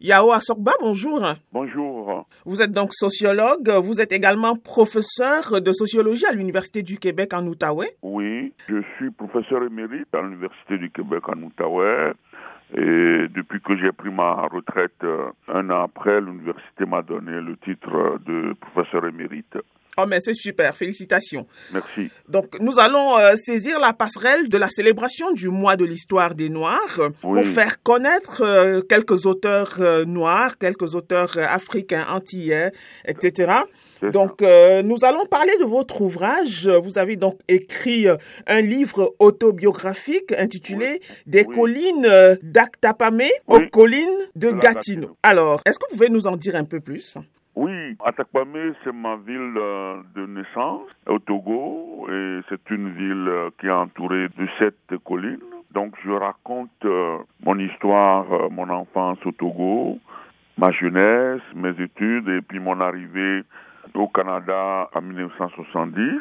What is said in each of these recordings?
Yao Asokba, bonjour. Bonjour. Vous êtes donc sociologue, vous êtes également professeur de sociologie à l'Université du Québec en Outaouais. Oui, je suis professeur émérite à l'Université du Québec en Outaouais. Et depuis que j'ai pris ma retraite, euh, un an après, l'université m'a donné le titre de professeur émérite. Oh, mais c'est super, félicitations. Merci. Donc, nous allons euh, saisir la passerelle de la célébration du mois de l'histoire des Noirs Oui. pour faire connaître euh, quelques auteurs euh, noirs, quelques auteurs africains, antillais, etc. Donc, euh, nous allons parler de votre ouvrage. Vous avez donc écrit un livre autobiographique intitulé Des Oui. collines d'Aktapamé aux collines de. Gatineau. Alors, est-ce que vous pouvez nous en dire un peu plus? Oui, Atakpamé, c'est ma ville euh, de naissance au Togo et c'est une ville euh, qui est entourée de sept collines. Donc je raconte euh, mon histoire, mon enfance au Togo, ma jeunesse, mes études et puis mon arrivée au Canada en 1970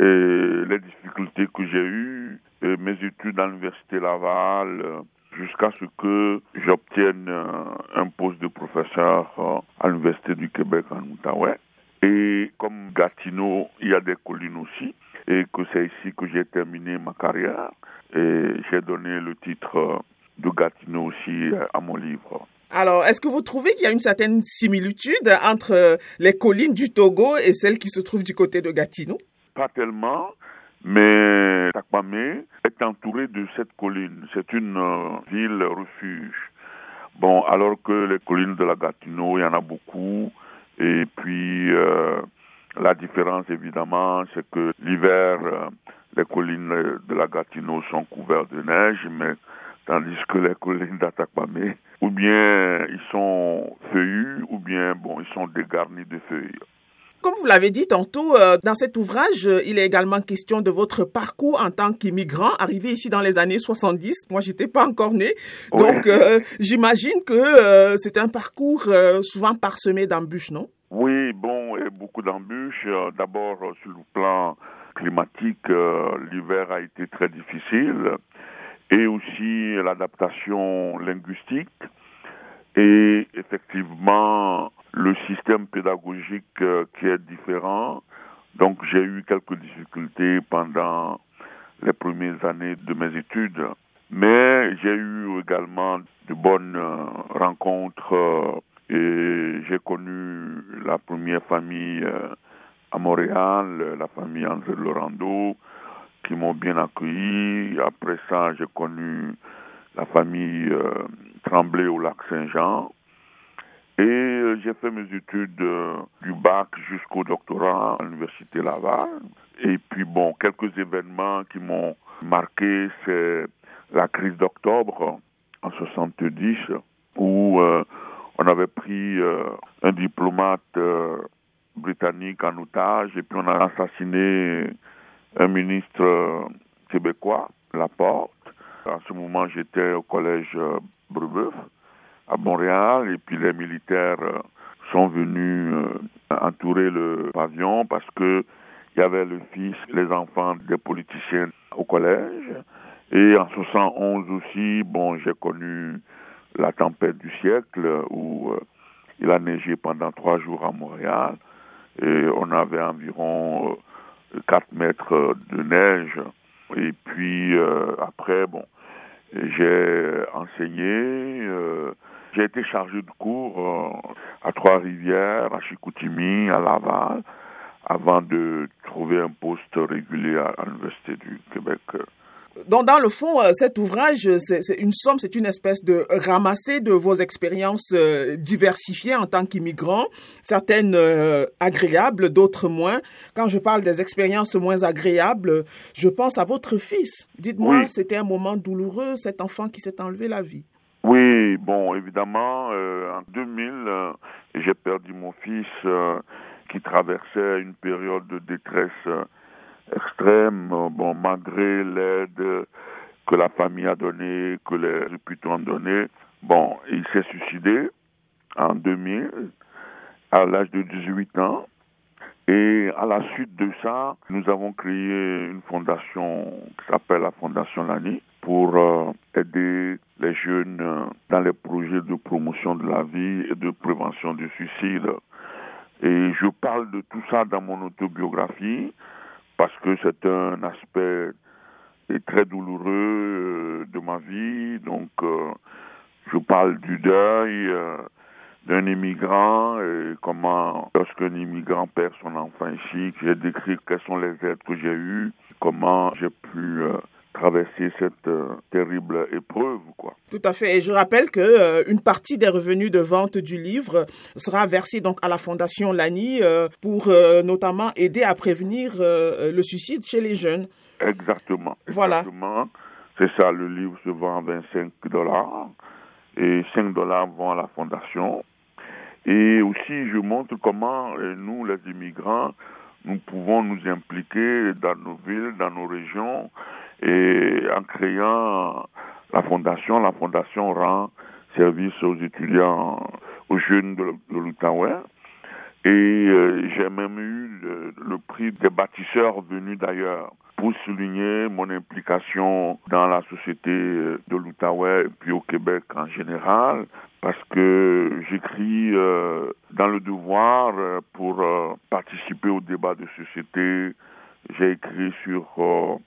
et les difficultés que j'ai eues, mes études à l'université Laval, euh, jusqu'à ce que j'obtienne euh, un poste de professeur euh, à l'Université du Québec en Outaouais. Et comme Gatineau, il y a des collines aussi, et que c'est ici que j'ai terminé ma carrière. Et j'ai donné le titre euh, de Gatineau aussi euh, à mon livre. Alors, est-ce que vous trouvez qu'il y a une certaine similitude entre euh, les collines du Togo et celles qui se trouvent du côté de Gatineau? Pas tellement, mais entouré de cette colline. C'est une euh, ville refuge. Bon, alors que les collines de la Gatineau, il y en a beaucoup. Et puis, euh, la différence, évidemment, c'est que l'hiver, euh, les collines de la Gatineau sont couvertes de neige, mais tandis que les collines d'Atakpamé, ou bien ils sont feuillus, ou bien, bon, ils sont dégarnis de feuilles. Comme vous l'avez dit tantôt, euh, dans cet ouvrage, euh, il est également question de votre parcours en tant qu'immigrant arrivé ici dans les années 70. Moi, j'étais pas encore né. Ouais. Donc, euh, j'imagine que euh, c'est un parcours euh, souvent parsemé d'embûches, non? Oui, bon, et beaucoup d'embûches. D'abord, sur le plan climatique, l'hiver a été très difficile. Et aussi l'adaptation linguistique. Et effectivement, le système pédagogique euh, qui est différent. Donc, j'ai eu quelques difficultés pendant les premières années de mes études. Mais j'ai eu également de bonnes euh, rencontres euh, et j'ai connu la première famille à Montréal, la famille André Lorando, qui m'ont bien accueilli. Après ça, j'ai connu la famille Tremblay au lac Saint-Jean. Et euh, j'ai fait mes études euh, du bac jusqu'au doctorat à l'université Laval. Et puis bon, quelques événements qui m'ont marqué, c'est la crise d'octobre en 70, où euh, on avait pris euh, un diplomate euh, britannique en otage et puis on a assassiné un ministre québécois, Laporte. À ce moment, j'étais au collège Brebeuf à Montréal et puis les militaires euh, sont venus euh, entourer le pavillon parce que il y avait le fils, les enfants des politiciens au collège. Et en 71 aussi, bon, j'ai connu la tempête du siècle où euh, il a neigé pendant trois jours à Montréal et on avait environ euh, 4 mètres de neige. Et puis après, bon, j'ai enseigné, j'ai été chargé de cours euh, à Trois-Rivières, à Chicoutimi, à Laval, avant de trouver un poste régulier à, l'Université du Québec. Donc, dans le fond, euh, cet ouvrage, c'est une somme, c'est une espèce de ramassé de vos expériences euh, diversifiées en tant qu'immigrant, certaines agréables, d'autres moins. Quand je parle des expériences moins agréables, je pense à votre fils. Dites-moi, Oui. c'était un moment douloureux, cet enfant qui s'est enlevé la vie. Oui, bon, évidemment, euh, en 2000, euh, j'ai perdu mon fils euh, qui traversait une période de détresse extrême. Bon, malgré l'aide que la famille a donnée, que les hôpitaux ont donnée, bon, il s'est suicidé en 2000 à l'âge de 18 ans. Et à la suite de ça, nous avons créé une fondation qui s'appelle la Fondation Lani pour aider les jeunes dans les projets de promotion de la vie et de prévention du suicide. Et je parle de tout ça dans mon autobiographie parce que c'est un aspect très douloureux de ma vie. Donc, je parle du deuil d'un immigrant et comment, lorsqu'un immigrant perd son enfant ici, j'ai décrit quelles sont les aides que j'ai eues, comment j'ai pu euh, traverser cette euh, terrible épreuve quoi. Tout à fait et je rappelle que euh, une partie des revenus de vente du livre sera versée donc à la fondation Lani pour notamment aider à prévenir le suicide chez les jeunes. Exactement. Voilà. C'est ça le livre se vend à 25 dollars et 5 dollars vont à la fondation. Et aussi, je montre comment euh, nous, les immigrants, nous pouvons nous impliquer dans nos villes, dans nos régions, et en créant la fondation, la fondation rend service aux étudiants, aux jeunes de, l'Outaouais. Et euh, j'ai même eu le, prix des bâtisseurs venus d'ailleurs pour souligner mon implication dans la société de l'Outaouais et puis au Québec en général, parce que j'écris euh, dans le devoir euh, pour euh, participer au débat de société. J'ai écrit sur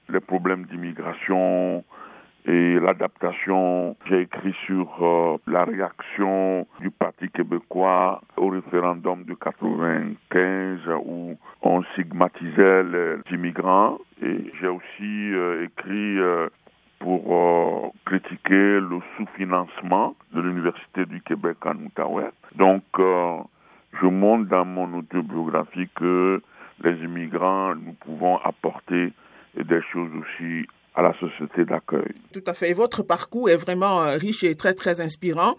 les problèmes d'immigration, et l'adaptation. J'ai écrit sur euh, la réaction du Parti québécois au référendum de 95 où on stigmatisait les immigrants. Et j'ai aussi euh, écrit euh, pour critiquer le sous-financement de l'Université du Québec en Outaouais. Donc, je montre dans mon autobiographie que les immigrants, nous pouvons apporter des choses aussi à la société d'accueil. Tout à fait. votre parcours est vraiment euh, riche et très, très inspirant.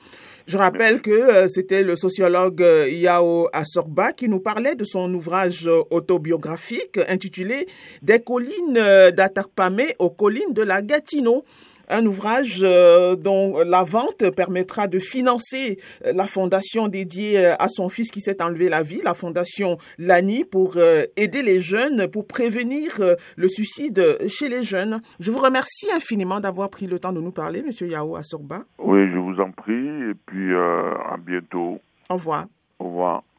Je rappelle que euh, c'était le sociologue euh, Yao Assorba qui nous parlait de son ouvrage autobiographique intitulé Des collines d'Atarpamé aux collines de la Gatineau un ouvrage euh, dont la vente permettra de financer euh, la fondation dédiée euh, à son fils qui s'est enlevé la vie, la fondation Lani, pour aider les jeunes, pour prévenir le suicide chez les jeunes. Je vous remercie infiniment d'avoir pris le temps de nous parler, Monsieur Yao Assorba. Oui, je vous en prie, et puis à bientôt. Au revoir. Au revoir.